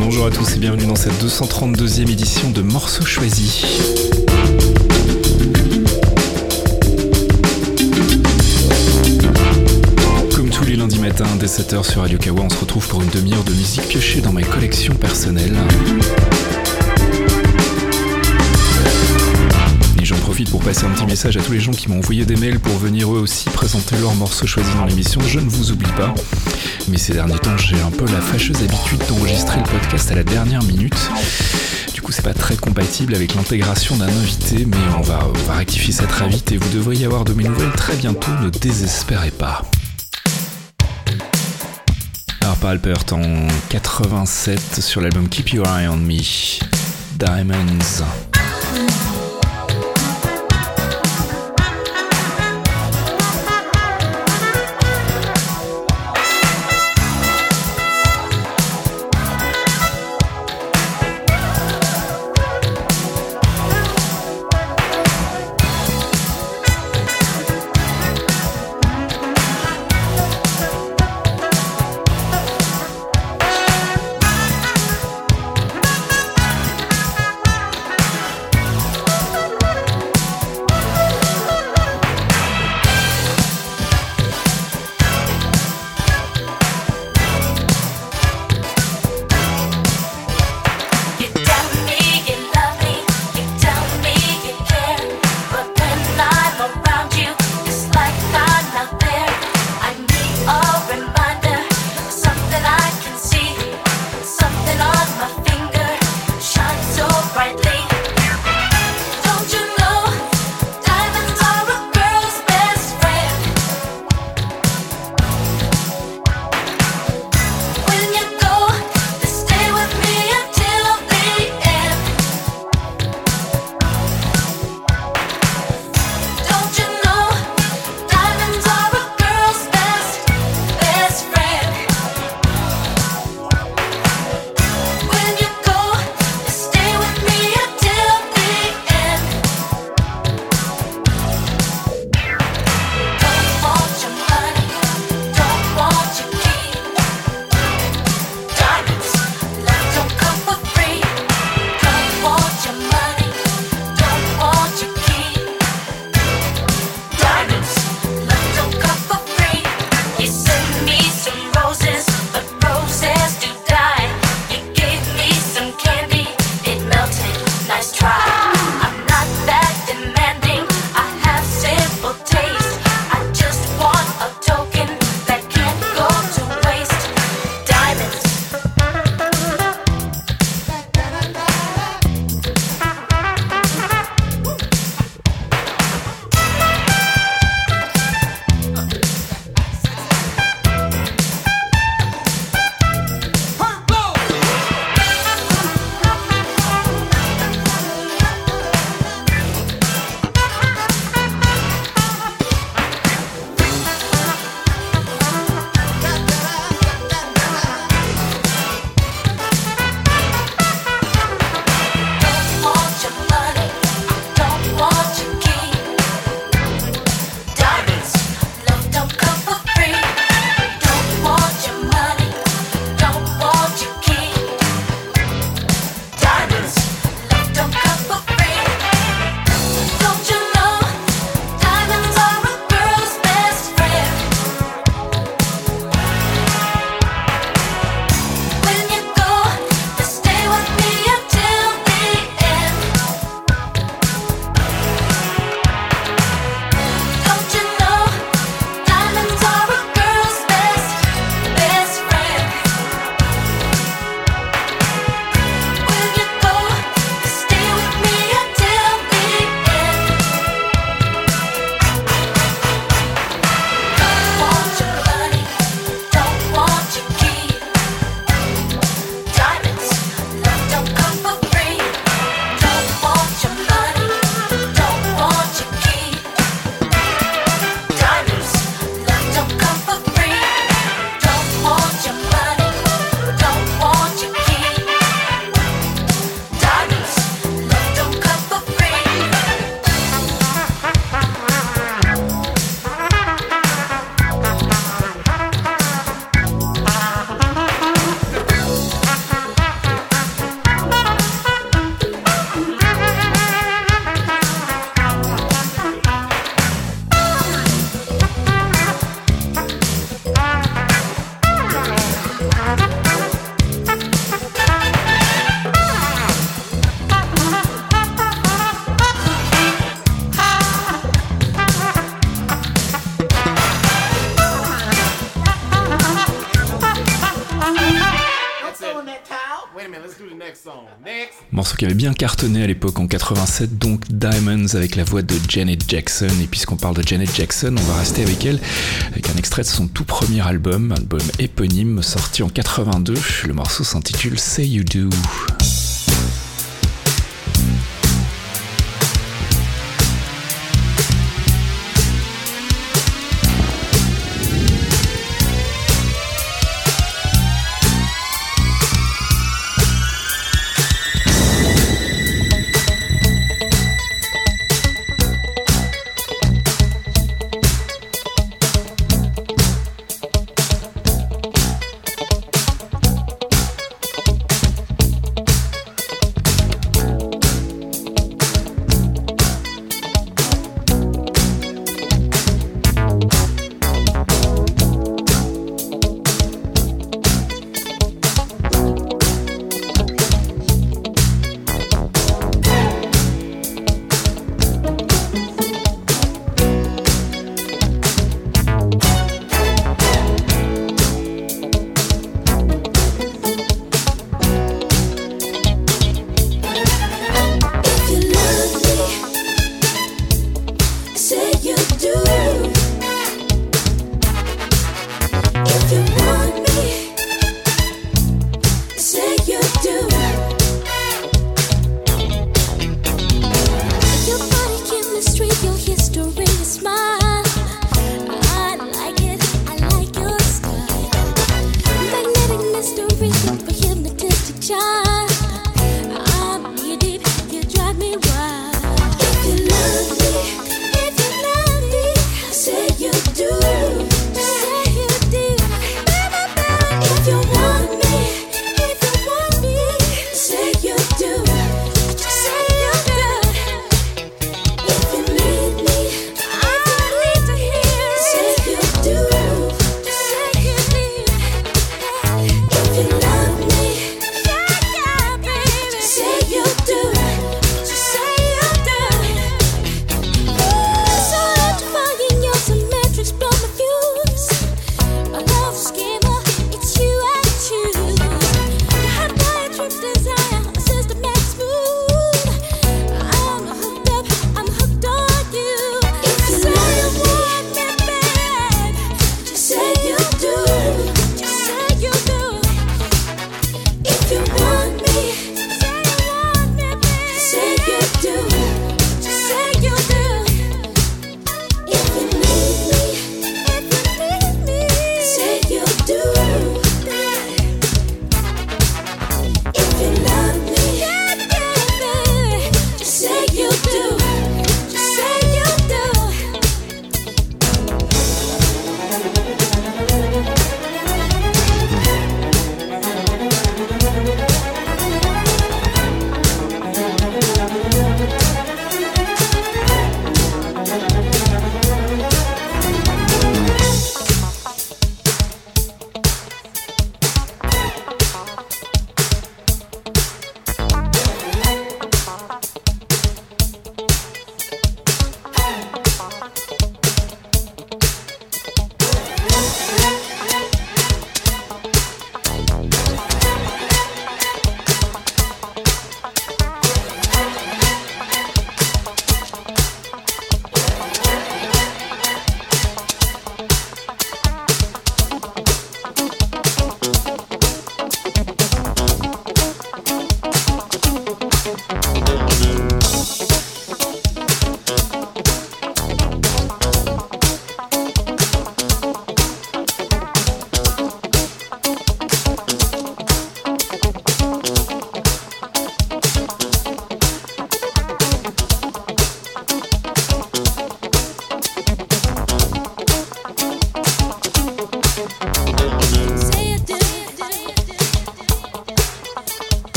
Bonjour à tous et bienvenue dans cette 232e édition de Morceaux Choisis. 7h sur Radio Kawa. On se retrouve pour une demi-heure de musique piochée dans mes collections personnelles. profite pour passer un petit message à tous les gens qui m'ont envoyé des mails pour venir eux aussi présenter leurs morceaux choisis dans l'émission. Je ne vous oublie pas. Mais ces derniers temps, j'ai un peu la fâcheuse habitude d'enregistrer le podcast à la dernière minute. Du coup, c'est pas très compatible avec l'intégration d'un invité, mais on va, on va rectifier ça très vite et vous devriez avoir de mes nouvelles très bientôt. Ne désespérez pas. Harper en 87 sur l'album Keep Your Eye on Me. Diamonds. qui avait bien cartonné à l'époque en 87, donc Diamonds avec la voix de Janet Jackson. Et puisqu'on parle de Janet Jackson, on va rester avec elle avec un extrait de son tout premier album, album éponyme sorti en 82. Le morceau s'intitule Say You Do.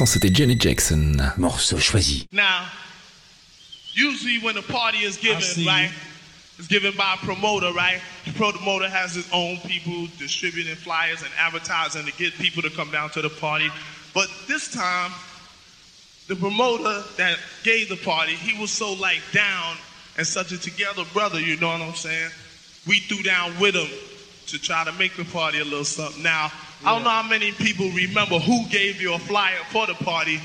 l'instant, c'était Janet Jackson. Morceau choisi. Now, usually when a party is given, right, it's given by a promoter, right? The promoter has his own people distributing flyers and advertising to get people to come down to the party. But this time, the promoter that gave the party, he was so like down and such a together brother, you know what I'm saying? We threw down with him to try to make the party a little something. Now, I don't know how many people remember who gave you a flyer for the party,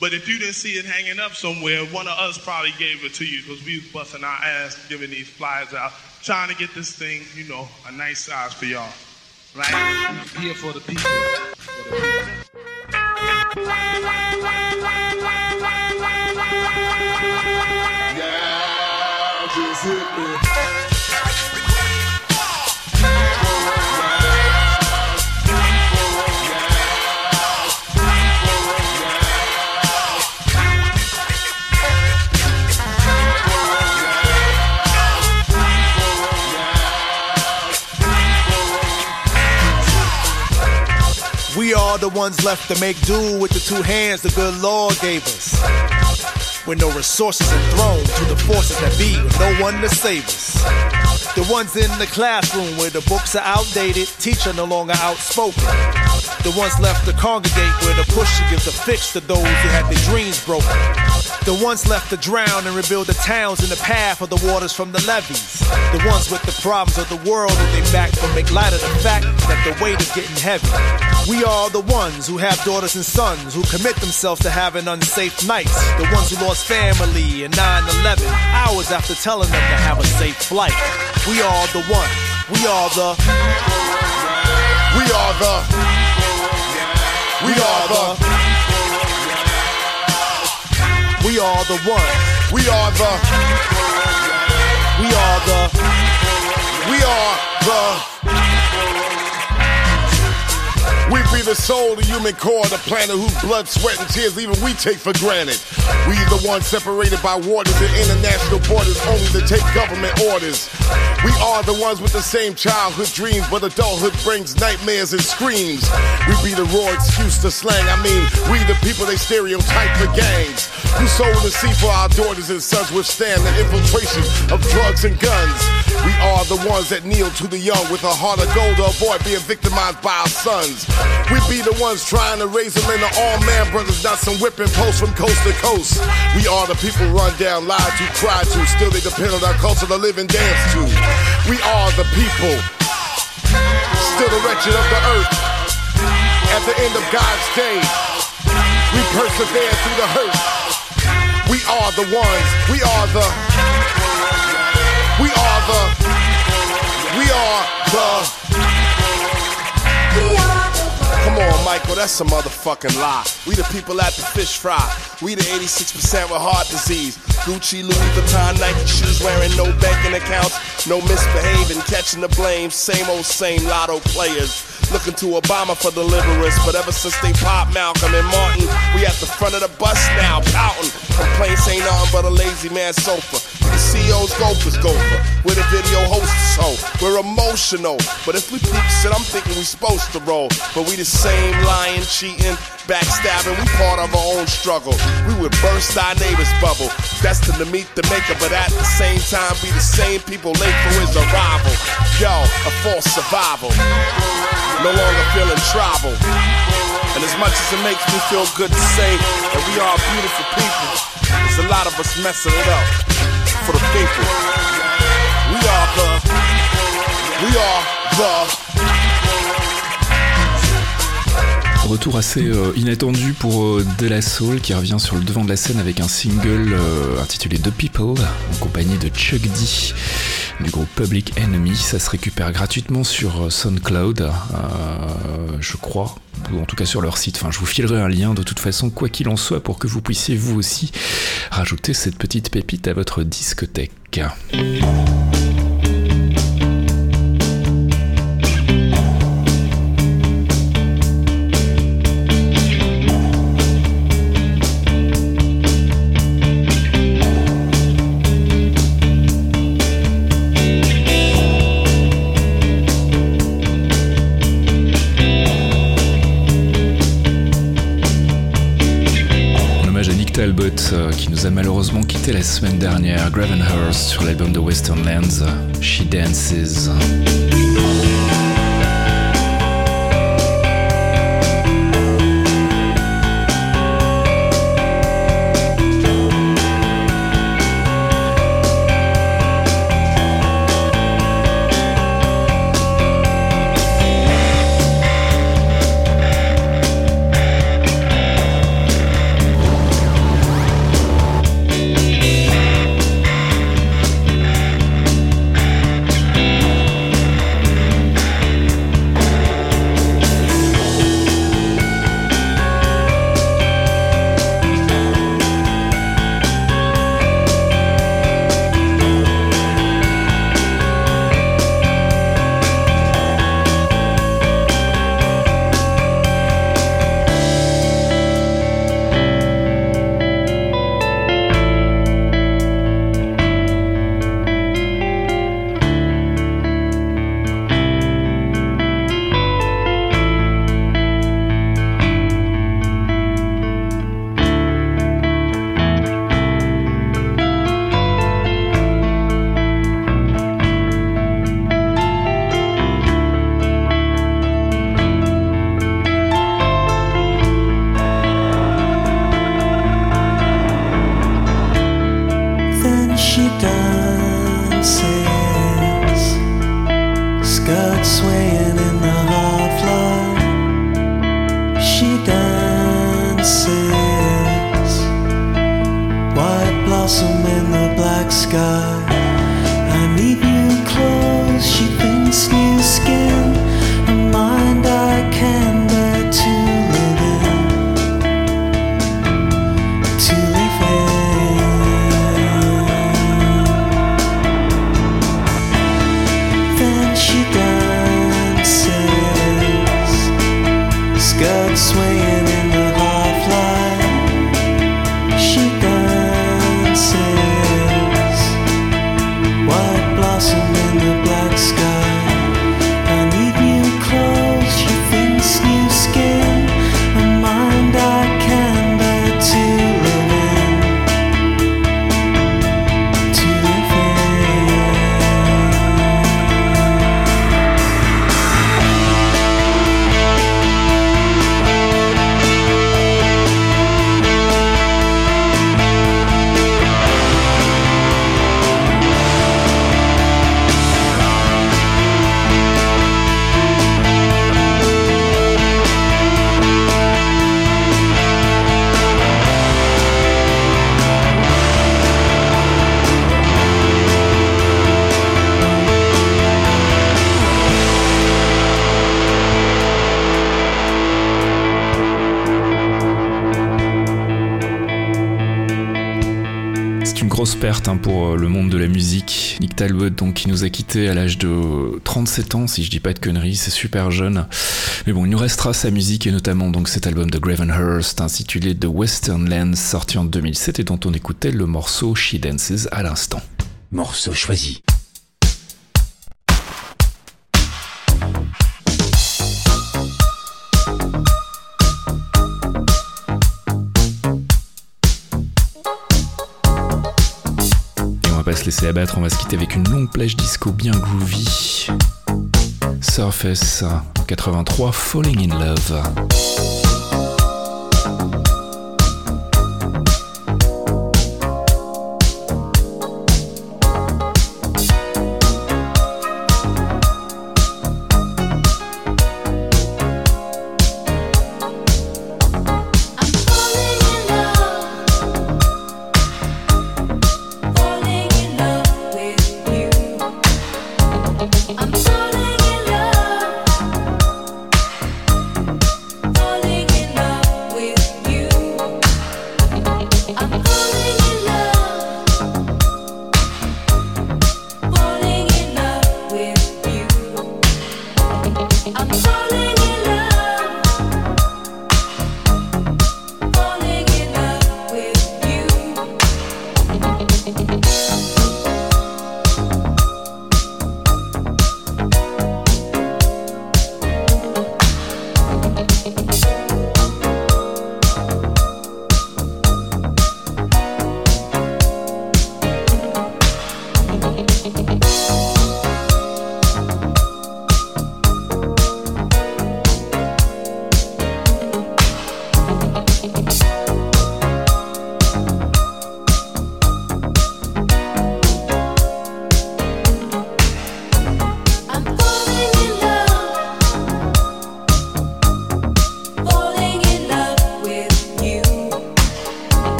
but if you didn't see it hanging up somewhere, one of us probably gave it to you because we was busting our ass giving these flyers out, trying to get this thing, you know, a nice size for y'all. Right? Here for the people. For the people. are the ones left to make do with the two hands the good Lord gave us. When no resources are thrown to the forces that be, with no one to save us. The ones in the classroom where the books are outdated, teacher no longer outspoken. The ones left to congregate where the to gives a fix to those who had their dreams broken. The ones left to drown and rebuild the towns in the path of the waters from the levees. The ones with the problems of the world that they back from make light of the fact that the weight is getting heavy. We are the ones who have daughters and sons who commit themselves to having unsafe nights. The ones who lost family in 9-11 hours after telling them to have a safe flight. We are the ones. We are the we are the. We are the. We are the one. We are the. We are the. We are the. We be the soul, the human core, the planet whose blood, sweat, and tears even we take for granted. We the ones separated by waters and international borders only to take government orders. We are the ones with the same childhood dreams, but adulthood brings nightmares and screams. We be the raw excuse to slang, I mean, we the people they stereotype for gangs. Who sold the sea for our daughters and sons withstand the infiltration of drugs and guns. We are the ones that kneel to the young with a heart of gold to avoid being victimized by our sons. We be the ones trying to raise them into all man brothers, not some whipping posts from coast to coast. We are the people run down, lied to, cried to, still they depend on our culture to live and dance to. We are the people, still the wretched of the earth. At the end of God's day, we persevere through the hurt. We are the ones, we are the are the. We are the. Come on, Michael, that's a motherfucking lie. We the people at the fish fry. We the 86% with heart disease. Gucci, Louis Vuitton, Nike shoes, wearing no banking accounts, no misbehaving, catching the blame. Same old, same lotto players. Looking to Obama for deliverance, but ever since they popped Malcolm and Martin, we at the front of the bus now, pouting. Complaints ain't nothing but a lazy man's sofa. The CEO's gopher's gopher. We're the video hosts, ho. we're emotional. But if we peep shit, I'm thinking we supposed to roll. But we the same lying, cheating, backstabbing. We part of our own struggle. We would burst our neighbor's bubble. Destined to meet the maker, but at the same time be the same people late for his arrival. Yo, a false survival. no longer feeling tribal. And as much as it makes me feel good to say that we are beautiful people, there's a lot of us messing it up for the people. We are the, we are the. Retour assez euh, inattendu pour euh, De La Soul qui revient sur le devant de la scène avec un single euh, intitulé The People en compagnie de Chuck D du groupe Public Enemy. Ça se récupère gratuitement sur euh, SoundCloud, euh, je crois, ou en tout cas sur leur site. Enfin, je vous filerai un lien de toute façon, quoi qu'il en soit, pour que vous puissiez vous aussi rajouter cette petite pépite à votre discothèque. m'ont quitté la semaine dernière, Gravenhurst sur l'album de Western Lands, She Dances. Hein, pour euh, le monde de la musique. Nick Talbot, donc, qui nous a quittés à l'âge de 37 ans, si je dis pas de conneries, c'est super jeune. Mais bon, il nous restera sa musique et notamment donc cet album de Gravenhurst intitulé The Western Lands sorti en 2007 et dont on écoutait le morceau She Dances à l'instant. Morceau choisi. va se laisser abattre, on va se quitter avec une longue plage disco bien groovy. Surface 83 Falling in Love.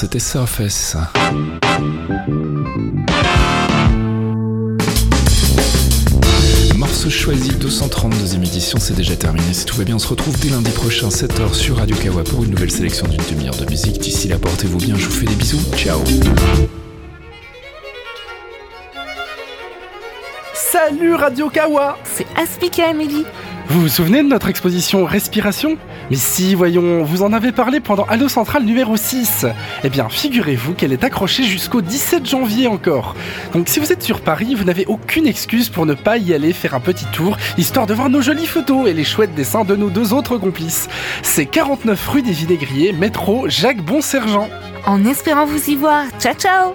c'était Surface. Morceau choisi, 232e édition, c'est déjà terminé. Si tout va bien, on se retrouve dès lundi prochain, 7h sur Radio Kawa pour une nouvelle sélection d'une demi-heure de musique. D'ici là, portez-vous bien, je vous fais des bisous. Ciao Salut Radio Kawa C'est Aspica Amélie Vous vous souvenez de notre exposition Respiration mais si, voyons, vous en avez parlé pendant Halo Central numéro 6. Eh bien, figurez-vous qu'elle est accrochée jusqu'au 17 janvier encore. Donc si vous êtes sur Paris, vous n'avez aucune excuse pour ne pas y aller faire un petit tour, histoire de voir nos jolies photos et les chouettes dessins de nos deux autres complices. C'est 49 rue des Vinaigriers, métro Jacques Bonsergent. En espérant vous y voir. Ciao ciao